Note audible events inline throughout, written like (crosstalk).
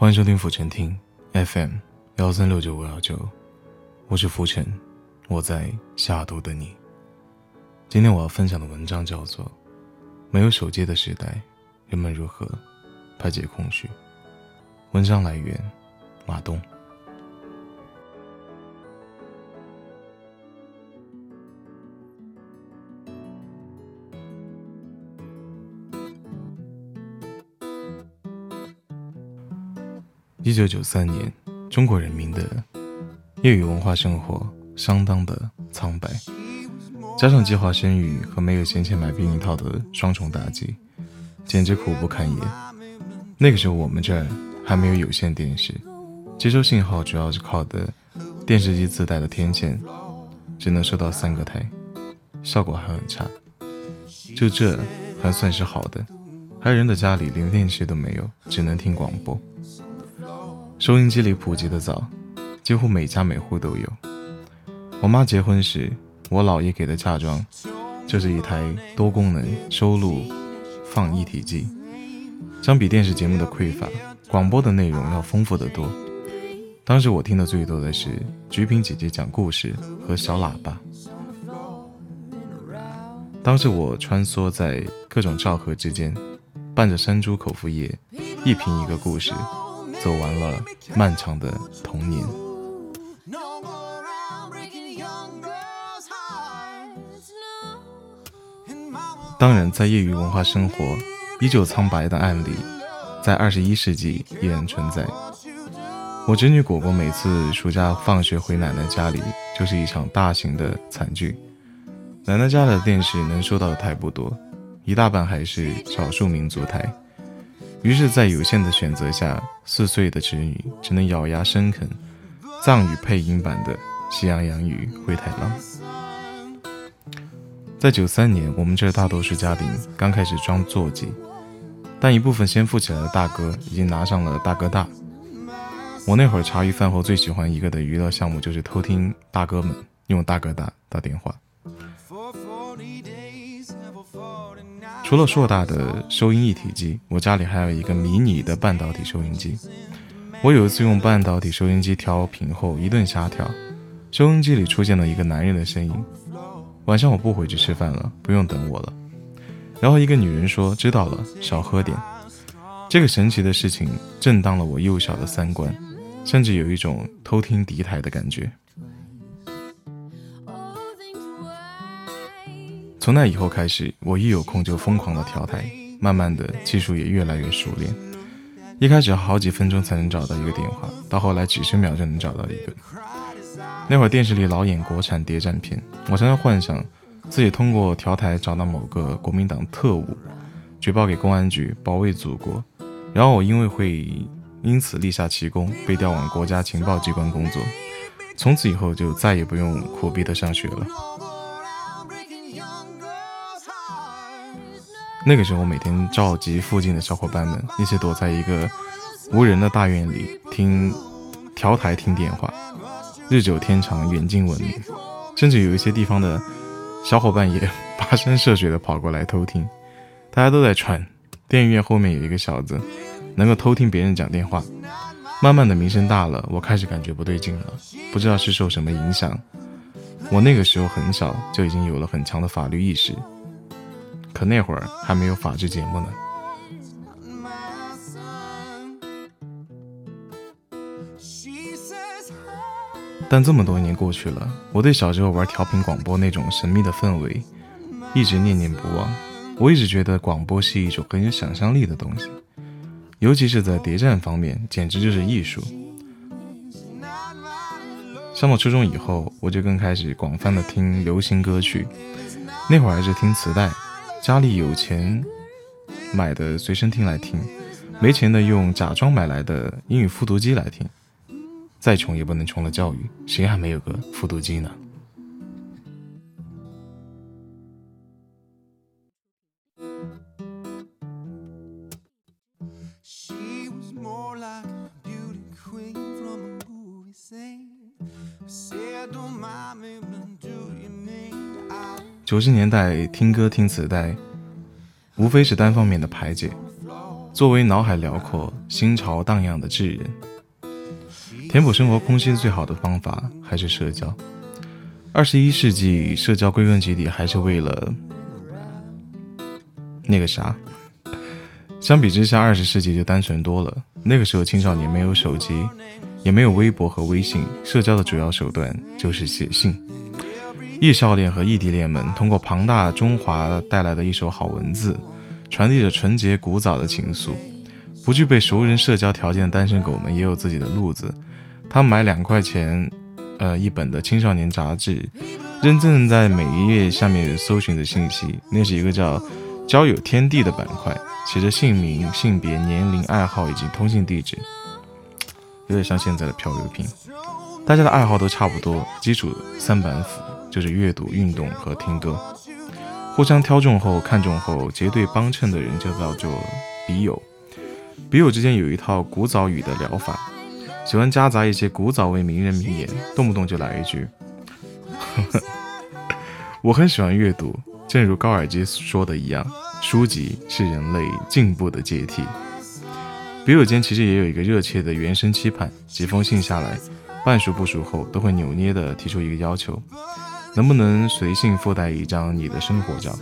欢迎收听浮沉听 FM 幺三六九五幺九，我是浮沉，我在下都等你。今天我要分享的文章叫做《没有手机的时代，人们如何排解空虚》。文章来源马东。一九九三年，中国人民的业余文化生活相当的苍白，加上计划生育和没有闲钱买避孕套的双重打击，简直苦不堪言。那个时候，我们这儿还没有有线电视，接收信号主要是靠的电视机自带的天线，只能收到三个台，效果还很差。就这还算是好的，还有人的家里连电视都没有，只能听广播。收音机里普及的早，几乎每家每户都有。我妈结婚时，我姥爷给的嫁妆就是一台多功能收录放一体机。相比电视节目的匮乏，广播的内容要丰富得多。当时我听的最多的是菊萍姐姐讲故事和小喇叭。当时我穿梭在各种赵河之间，伴着山猪口服液，一瓶一个故事。走完了漫长的童年。当然，在业余文化生活依旧苍白的案例，在二十一世纪依然存在。我侄女果果每次暑假放学回奶奶家里，就是一场大型的惨剧。奶奶家的电视能收到的台不多，一大半还是少数民族台。于是，在有限的选择下，四岁的侄女只能咬牙生啃藏语配音版的《喜羊羊与灰太狼》。在九三年，我们这大多数家庭刚开始装座机，但一部分先富起来的大哥已经拿上了大哥大。我那会儿茶余饭后最喜欢一个的娱乐项目，就是偷听大哥们用大哥大打电话。除了硕大的收音一体机，我家里还有一个迷你的半导体收音机。我有一次用半导体收音机调频后一顿瞎调，收音机里出现了一个男人的声音：“晚上我不回去吃饭了，不用等我了。”然后一个女人说：“知道了，少喝点。”这个神奇的事情震荡了我幼小的三观，甚至有一种偷听敌台的感觉。从那以后开始，我一有空就疯狂的调台，慢慢的技术也越来越熟练。一开始好几分钟才能找到一个电话，到后来几十秒就能找到一个。那会儿电视里老演国产谍战片，我常常幻想自己通过调台找到某个国民党特务，举报给公安局保卫祖国，然后我因为会因此立下奇功，被调往国家情报机关工作，从此以后就再也不用苦逼的上学了。那个时候，我每天召集附近的小伙伴们一起躲在一个无人的大院里听调台听电话，日久天长，远近闻名，甚至有一些地方的小伙伴也跋山涉水的跑过来偷听。大家都在传，电影院后面有一个小子能够偷听别人讲电话。慢慢的名声大了，我开始感觉不对劲了，不知道是受什么影响。我那个时候很小，就已经有了很强的法律意识。可那会儿还没有法制节目呢。但这么多年过去了，我对小时候玩调频广播那种神秘的氛围一直念念不忘。我一直觉得广播是一种很有想象力的东西，尤其是在谍战方面，简直就是艺术。上了初中以后，我就更开始广泛的听流行歌曲，那会儿还是听磁带。家里有钱买的随身听来听，没钱的用假装买来的英语复读机来听。再穷也不能穷了教育，谁还没有个复读机呢？九十年代听歌听磁带，无非是单方面的排解，作为脑海辽阔、心潮荡漾的智人，填补生活空隙最好的方法还是社交。二十一世纪，社交归根结底还是为了那个啥。相比之下，二十世纪就单纯多了。那个时候，青少年没有手机，也没有微博和微信，社交的主要手段就是写信。异校恋和异地恋们通过庞大中华带来的一手好文字，传递着纯洁古早的情愫。不具备熟人社交条件的单身狗们也有自己的路子。他们买两块钱，呃，一本的青少年杂志，认真在每一页下面搜寻的信息，那是一个叫“交友天地”的板块。写着姓名、性别、年龄、爱好以及通信地址，有点像现在的漂流瓶。大家的爱好都差不多，基础三板斧就是阅读、运动和听歌。互相挑中后、看中后结对帮衬的人就叫做笔友。笔友之间有一套古早语的疗法，喜欢夹杂一些古早味名人名言，动不动就来一句：“ (laughs) 我很喜欢阅读，正如高尔基说的一样。”书籍是人类进步的阶梯。笔友间其实也有一个热切的原生期盼，几封信下来，半熟不熟后，都会扭捏地提出一个要求：能不能随信附带一张你的生活照？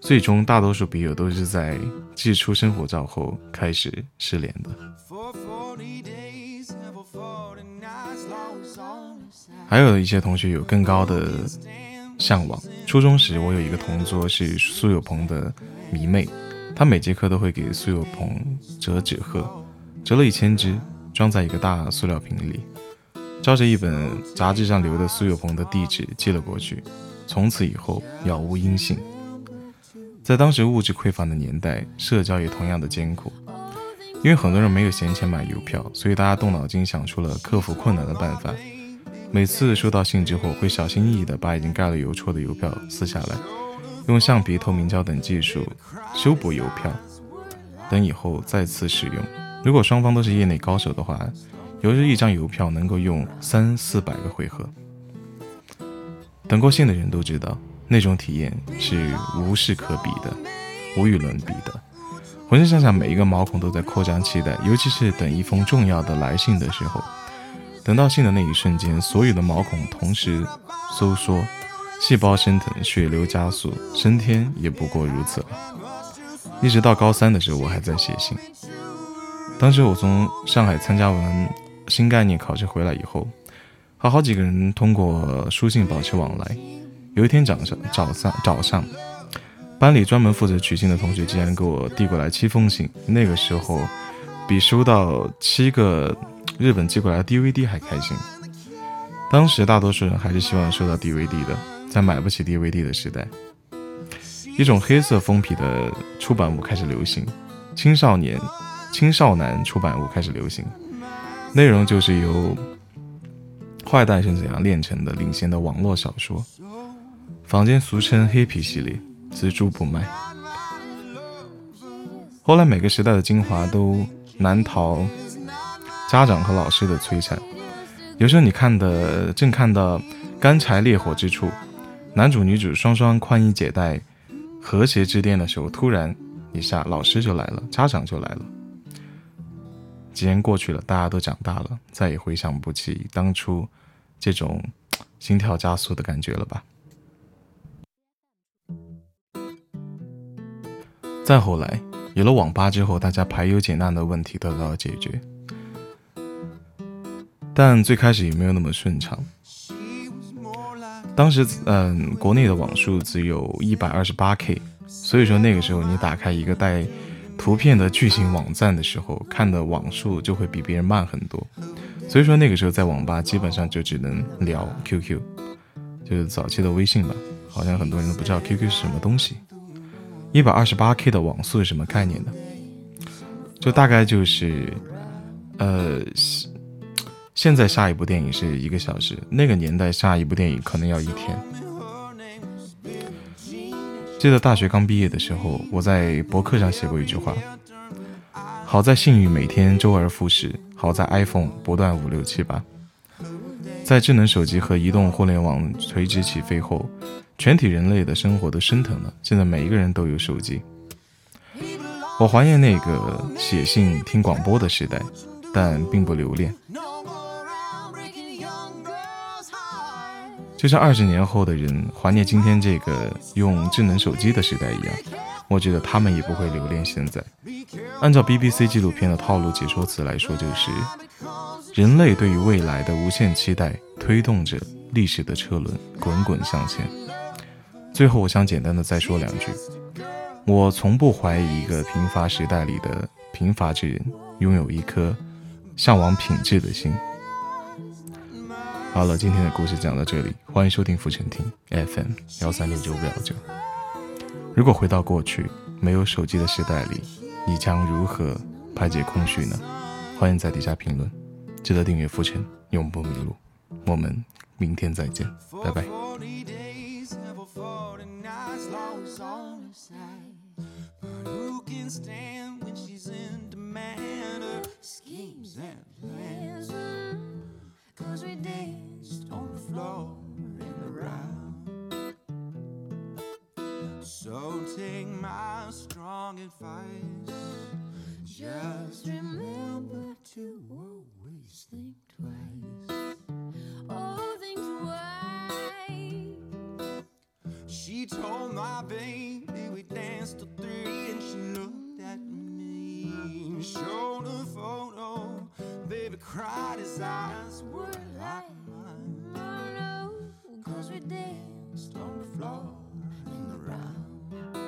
最终，大多数笔友都是在寄出生活照后开始失联的。还有一些同学有更高的。向往。初中时，我有一个同桌是苏有朋的迷妹，她每节课都会给苏有朋折纸鹤，折了一千只，装在一个大塑料瓶里，照着一本杂志上留的苏有朋的地址寄了过去。从此以后，杳无音信。在当时物质匮乏的年代，社交也同样的艰苦，因为很多人没有闲钱买邮票，所以大家动脑筋想出了克服困难的办法。每次收到信之后，会小心翼翼地把已经盖了邮戳的邮票撕下来，用橡皮、透明胶等技术修补邮票，等以后再次使用。如果双方都是业内高手的话，有时一张邮票能够用三四百个回合。等过信的人都知道，那种体验是无事可比的，无与伦比的。浑身上下每一个毛孔都在扩张期待，尤其是等一封重要的来信的时候。等到信的那一瞬间，所有的毛孔同时收缩，细胞升腾，血流加速，升天也不过如此了。一直到高三的时候，我还在写信。当时我从上海参加完新概念考试回来以后，和好几个人通过书信保持往来。有一天早上，早上早上，班里专门负责取信的同学竟然给我递过来七封信。那个时候，比收到七个。日本寄过来的 DVD 还开心。当时大多数人还是希望收到 DVD 的，在买不起 DVD 的时代，一种黑色封皮的出版物开始流行，青少年、青少男出版物开始流行，内容就是由坏蛋是怎样炼成的领衔的网络小说，坊间俗称黑皮系列，锱铢不卖。后来每个时代的精华都难逃。家长和老师的摧残，有时候你看的正看到干柴烈火之处，男主女主双双宽衣解带，和谐之巅的时候，突然一下老师就来了，家长就来了。几年过去了，大家都长大了，再也回想不起当初这种 (tsk) 心跳加速的感觉了吧？再后来，有了网吧之后，大家排忧解难的问题得到了解决。但最开始也没有那么顺畅。当时，嗯，国内的网速只有一百二十八 K，所以说那个时候你打开一个带图片的巨型网站的时候，看的网速就会比别人慢很多。所以说那个时候在网吧基本上就只能聊 QQ，就是早期的微信吧。好像很多人都不知道 QQ 是什么东西。一百二十八 K 的网速是什么概念呢？就大概就是，呃。现在下一部电影是一个小时，那个年代下一部电影可能要一天。记得大学刚毕业的时候，我在博客上写过一句话：好在信誉每天周而复始，好在 iPhone 不断五六七八。在智能手机和移动互联网垂直起飞后，全体人类的生活都升腾了。现在每一个人都有手机。我怀念那个写信听广播的时代，但并不留恋。就像二十年后的人怀念今天这个用智能手机的时代一样，我觉得他们也不会留恋现在。按照 BBC 纪录片的套路解说词来说，就是人类对于未来的无限期待，推动着历史的车轮滚滚向前。最后，我想简单的再说两句：我从不怀疑一个贫乏时代里的贫乏之人拥有一颗向往品质的心。好了，今天的故事讲到这里，欢迎收听浮沉听 FM 幺三六九五幺九。如果回到过去，没有手机的时代里，你将如何排解空虚呢？欢迎在底下评论，记得订阅浮沉，永不迷路。我们明天再见，拜拜。So take my strong advice. Just remember to always think twice. Oh, think twice. She told my baby we danced till three, and she looked at me. Showed a photo, cried, his eyes were like mine. Oh no, cause we danced on the floor in the round.